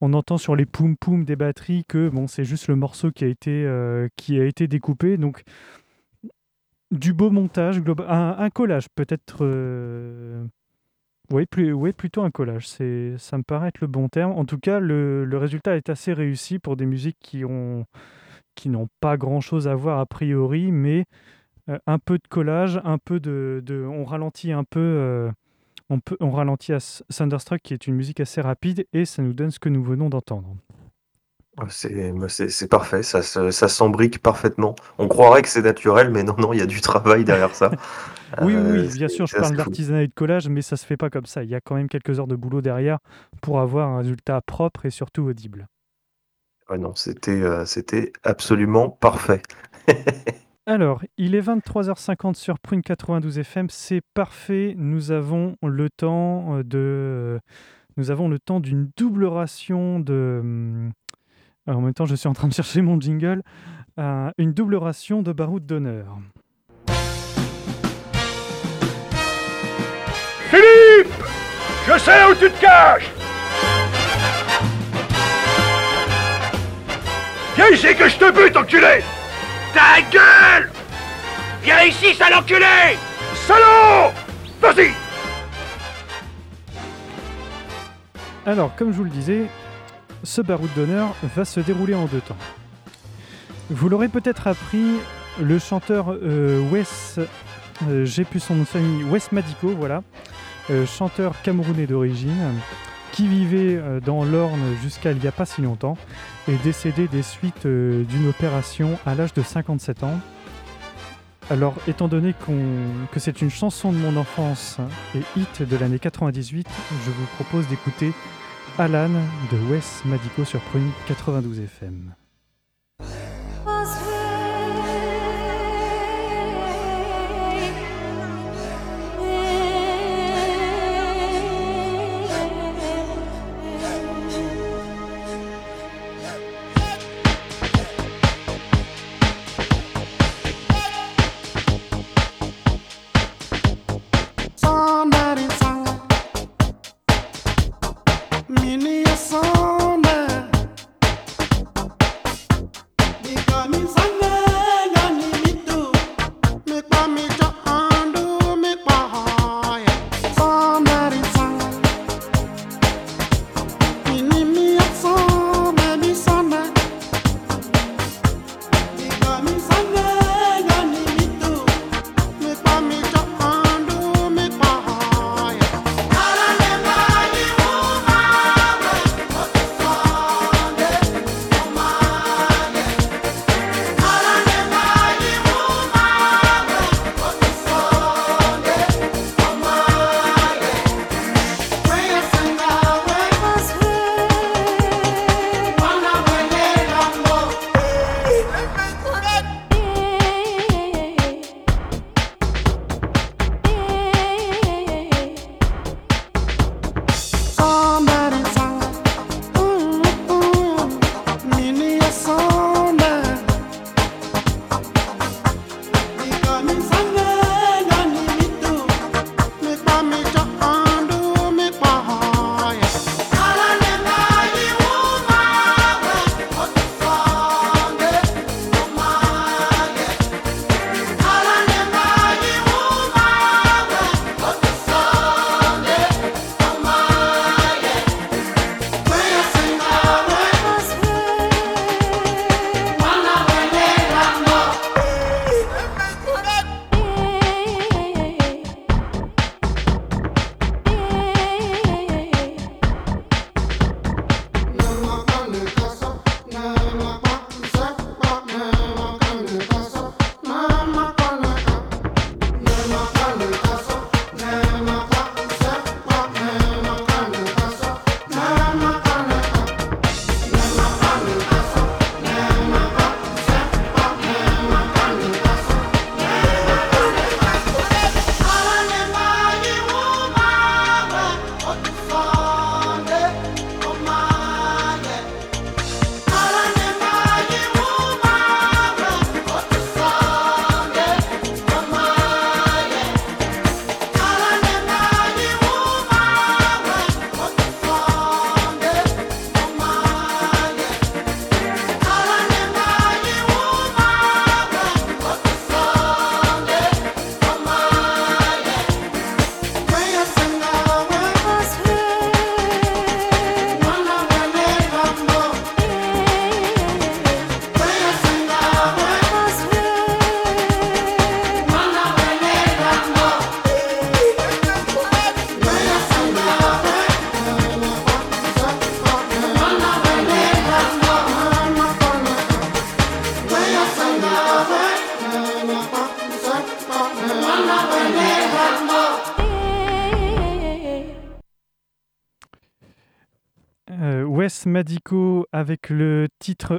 [SPEAKER 1] On entend sur les poum poum des batteries que bon, c'est juste le morceau qui a été, euh, qui a été découpé. Donc, du beau montage, un, un collage peut-être. Euh, oui, plutôt un collage. C'est, ça me paraît être le bon terme. En tout cas, le, le résultat est assez réussi pour des musiques qui ont qui n'ont pas grand-chose à voir a priori, mais un peu de collage, un peu de, on ralentit un peu, euh, on, peut, on ralentit à Thunderstruck qui est une musique assez rapide et ça nous donne ce que nous venons d'entendre.
[SPEAKER 2] C'est parfait, ça, ça, s'embrique parfaitement. On croirait que c'est naturel, mais non, non, il y a du travail derrière ça. [LAUGHS]
[SPEAKER 1] oui, oui, euh, bien sûr, je parle d'artisanat et de collage, mais ça se fait pas comme ça. Il y a quand même quelques heures de boulot derrière pour avoir un résultat propre et surtout audible.
[SPEAKER 2] non, c'était c'était absolument parfait. [LAUGHS]
[SPEAKER 1] Alors, il est 23h50 sur Prune 92 FM, c'est parfait. Nous avons le temps euh, de, euh, nous avons le temps d'une double ration de. Euh, en même temps, je suis en train de chercher mon jingle. une double ration de baroud d'honneur.
[SPEAKER 3] Philippe Je sais où tu te caches Viens ici que je te bute, enculé ta gueule Viens ici, sale enculé Salaud Vas-y
[SPEAKER 1] Alors, comme je vous le disais, ce baroud d'honneur va se dérouler en deux temps. Vous l'aurez peut-être appris, le chanteur euh, Wes, euh, j'ai plus son nom de famille, Wes Madico, voilà, euh, chanteur camerounais d'origine, qui vivait euh, dans l'Orne jusqu'à il n'y a pas si longtemps, est décédé des suites euh, d'une opération à l'âge de 57 ans. Alors, étant donné que c'est une chanson de mon enfance et hit de l'année 98, je vous propose d'écouter Alan de Wes Madico sur Prune 92 FM.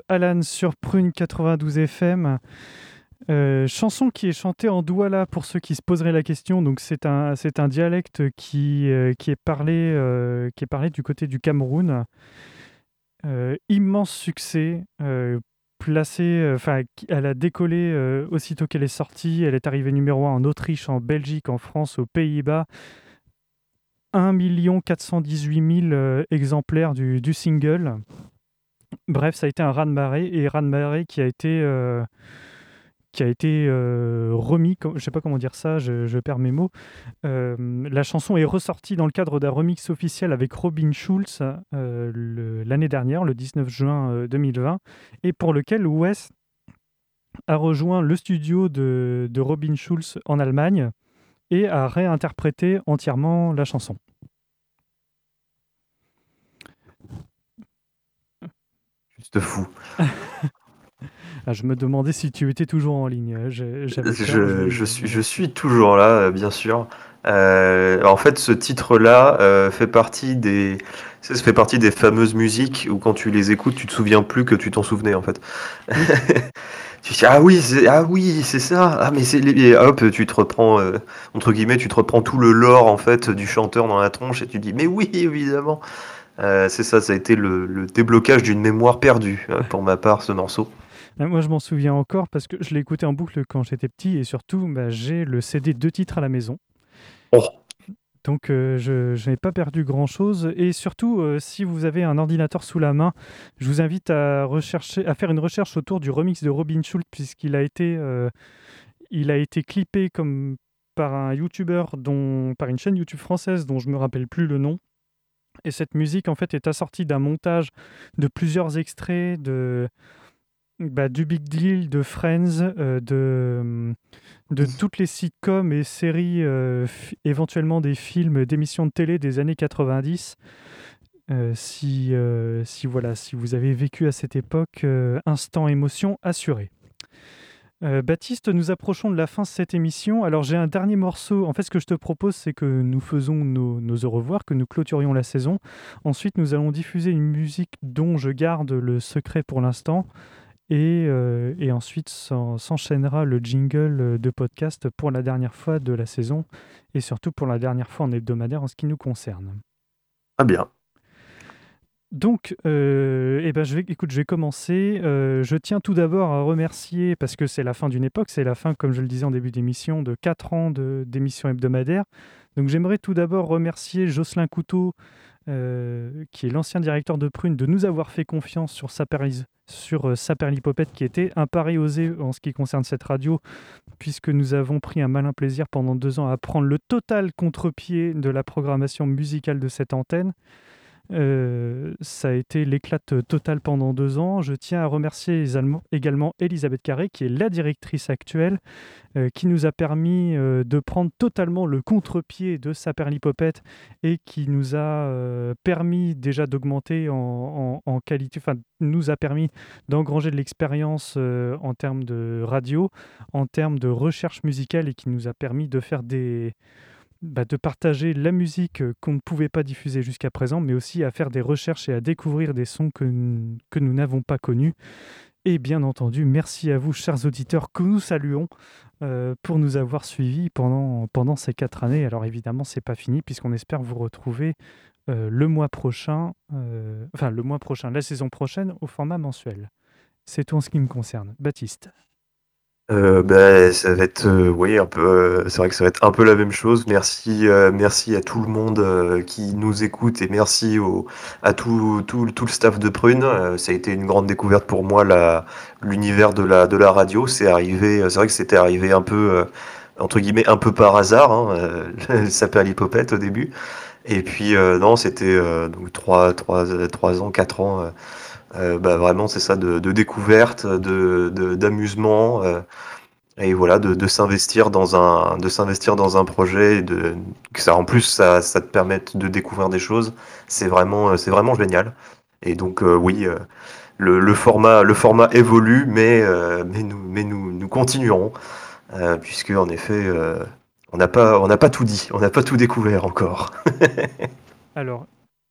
[SPEAKER 1] Alan sur Prune 92 FM. Euh, chanson qui est chantée en douala pour ceux qui se poseraient la question. Donc c'est un, c'est un dialecte qui, euh, qui, est parlé, qui est parlé du côté du Cameroun. immense succès. enfin, elle a décollé aussitôt qu'elle est sortie. Elle est arrivée numéro 1 en Autriche, en Belgique, en France, aux Pays-Bas. 1 418 000 exemplaires du, du, single. Bref, ça a été un raz-de-marée et raz-de-marée qui a été, euh, qui a été euh, remis, je ne sais pas comment dire ça, je, perds mes mots. Euh, la chanson est ressortie dans le cadre d'un remix officiel avec Robin Schulz l'année dernière, le 19 juin 2020, et pour lequel Wes a rejoint le studio de Robin Schulz en Allemagne et a réinterprété entièrement la chanson.
[SPEAKER 2] Juste fou. [LAUGHS]
[SPEAKER 1] Ah, je me demandais si tu étais toujours en ligne. Je,
[SPEAKER 2] je, suis, je suis toujours là, euh, bien sûr. Euh, en fait, ce titre-là euh, fait partie des, ça, fait partie des fameuses musiques où quand tu les écoutes, tu te souviens plus que tu t'en souvenais en fait. [LAUGHS] tu dis ah oui c'est ah oui c'est ça ah mais c'est hop tu te reprends euh, entre guillemets tu te reprends tout le lore en fait du chanteur dans la tronche et tu dis mais oui évidemment euh, c'est ça ça a été le, déblocage d'une mémoire perdue euh, pour ma part ce morceau
[SPEAKER 1] moi je m'en souviens encore parce que je l'ai écouté en boucle quand j'étais petit et surtout bah, j'ai le CD deux titres à la maison
[SPEAKER 2] oh.
[SPEAKER 1] Donc euh, je, n'ai pas perdu grand-chose. Et surtout, euh, si vous avez un ordinateur sous la main, je vous invite à, rechercher, à faire une recherche autour du remix de Robin Schultz, puisqu'il a été, euh, il a été clippé comme par un YouTuber, dont, par une chaîne YouTube française dont je me rappelle plus le nom. Et cette musique, en fait, est assortie d'un montage de plusieurs extraits de, bah, du Big Deal, de Friends, de de toutes les sitcoms et séries, euh, éventuellement des films, d'émissions de télé des années 90. Euh, si, euh, si, voilà, si vous avez vécu à cette époque, instant émotion assuré. Baptiste, nous approchons de la fin de cette émission. Alors j'ai un dernier morceau. En fait, ce que je te propose, c'est que nous faisons nos, nos, au revoir, que nous clôturions la saison. Ensuite, nous allons diffuser une musique dont je garde le secret pour l'instant. Euh, et, ensuite s'enchaînera le jingle de podcast pour la dernière fois de la saison et surtout pour la dernière fois en hebdomadaire en ce qui nous concerne.
[SPEAKER 2] Ah bien.
[SPEAKER 1] Donc, euh, eh ben je vais, écoute, je vais commencer. Euh, je tiens tout d'abord à remercier, parce que c'est la fin d'une époque, c'est la fin, comme je le disais en début d'émission, de 4 ans d'émission hebdomadaire. Donc, j'aimerais tout d'abord remercier Jocelyn Couteau, qui est l'ancien directeur de Prune, de nous avoir fait confiance sur sa, sur euh, qui était un pari osé en ce qui concerne cette radio, puisque nous avons pris un malin plaisir pendant deux ans à prendre le total contre-pied de la programmation musicale de cette antenne. Euh, ça a été l'éclate totale pendant deux ans. Je tiens à remercier également Elisabeth Carré, qui est la directrice actuelle, euh, qui nous a permis euh, de prendre totalement le contre-pied de sa perlipopette et qui nous a permis déjà d'augmenter en, en, qualité, enfin nous a permis d'engranger de l'expérience en termes de radio, en termes de recherche musicale et qui nous a permis de faire des bah, de partager la musique euh, qu'on ne pouvait pas diffuser jusqu'à présent, mais aussi à faire des recherches et à découvrir des sons que, que nous n'avons pas connus. Et bien entendu, merci à vous, chers auditeurs, que nous saluons euh, pour nous avoir suivis pendant, pendant ces quatre années. Alors évidemment, c'est pas fini, puisqu'on espère vous retrouver euh, le mois prochain, enfin le mois prochain, la saison prochaine, au format mensuel. C'est tout en ce qui me concerne. Baptiste.
[SPEAKER 2] Euh, bah, ça va être, euh, oui, un peu, euh, c'est vrai que ça va être un peu la même chose. Merci, merci à tout le monde qui nous écoute et merci au, à tout, tout, tout le staff de Prune. ça a été une grande découverte pour moi, la, l'univers de la, de la radio. C'est arrivé, c'est vrai que c'était arrivé un peu, entre guillemets, un peu par hasard. Hein, [LAUGHS] ça s'appelle l'hypopète au début. Et puis, non, c'était donc 3, 3, 3 ans, 4 ans euh, bah, vraiment, c'est ça, de, découverte, de, d'amusement, euh, et voilà, de, s'investir dans un, de s'investir dans un projet, et de, que ça, en plus, ça, ça te permette de découvrir des choses. C'est vraiment, c'est vraiment génial. Et donc, euh, oui, le, le, format, le format évolue, mais, mais, nous, mais nous, nous continuerons, puisque en effet, on n'a pas, on n'a pas tout dit, on n'a pas tout découvert encore. [LAUGHS]
[SPEAKER 1] Alors,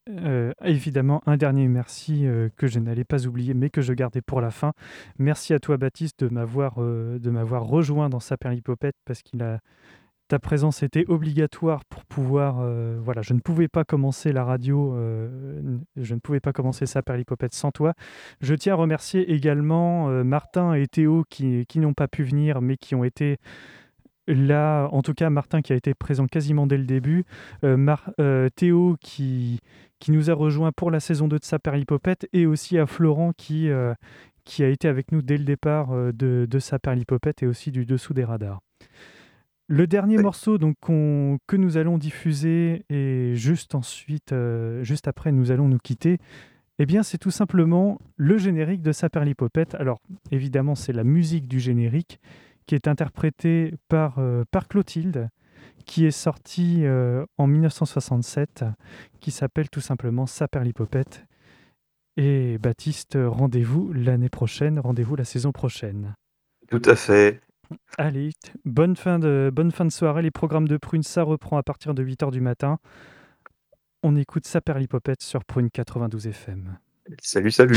[SPEAKER 1] euh, évidemment, un dernier merci euh, que je n'allais pas oublier, mais que je gardais pour la fin. Merci à toi, Baptiste, de m'avoir euh, de m'avoir rejoint dans Saperlipopette parce qu'il a ta présence était obligatoire pour pouvoir. voilà, je ne pouvais pas commencer la radio, je ne pouvais pas commencer Saperlipopette sans toi. Je tiens à remercier également Martin et Théo qui, qui n'ont pas pu venir, mais qui ont été Là, en tout cas, Martin qui a été présent quasiment dès le début, euh, Théo qui, qui nous a rejoint pour la saison 2 de Saperlipopette et aussi à Florent qui, euh, qui a été avec nous dès le départ euh, de, de Saperlipopette et aussi du Dessous des radars. Le dernier morceau donc, que nous allons diffuser et juste ensuite, juste après, nous allons nous quitter. Eh bien, c'est tout simplement le générique de Saperlipopette. Alors, évidemment, c'est la musique du générique, qui est interprété par, euh, par Clotilde, qui est sorti euh, en 1967, qui s'appelle tout simplement Saperlipopette. Et Baptiste, rendez-vous l'année prochaine, rendez-vous la saison prochaine.
[SPEAKER 4] Tout à fait.
[SPEAKER 1] Allez, bonne fin de, bonne fin de soirée. Les programmes de Prune, ça reprend à partir de 8h du matin. On écoute Saperlipopette sur Prune 92 FM.
[SPEAKER 4] Salut, salut.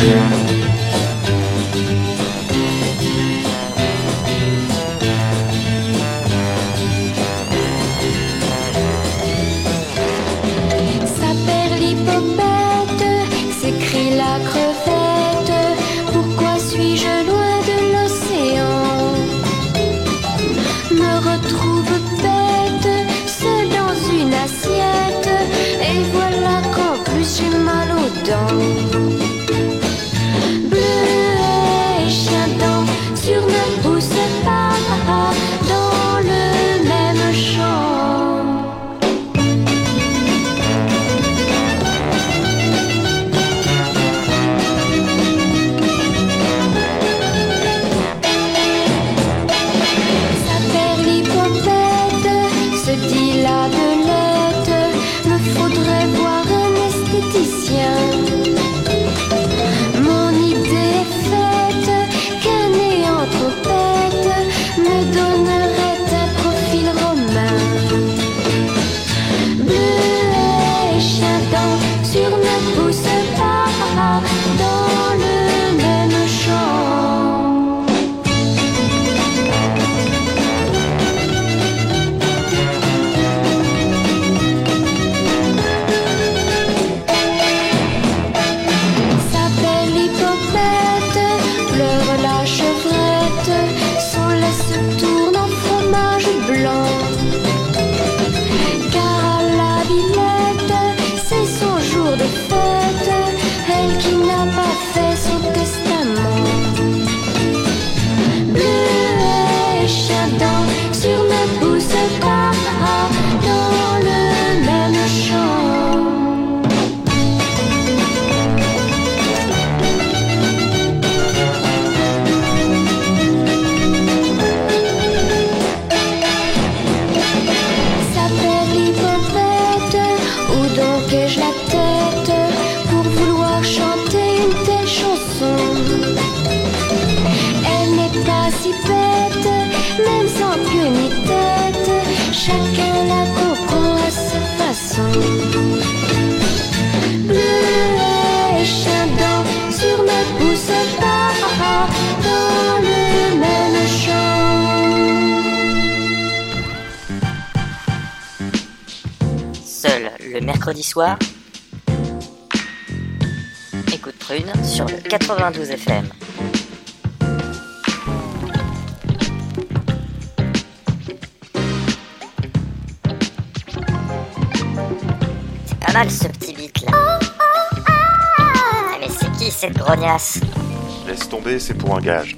[SPEAKER 2] Laisse tomber, c'est pour un gage.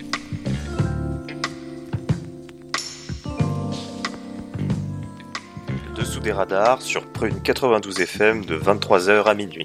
[SPEAKER 2] des radars sur Prune 92 FM de 23h à minuit.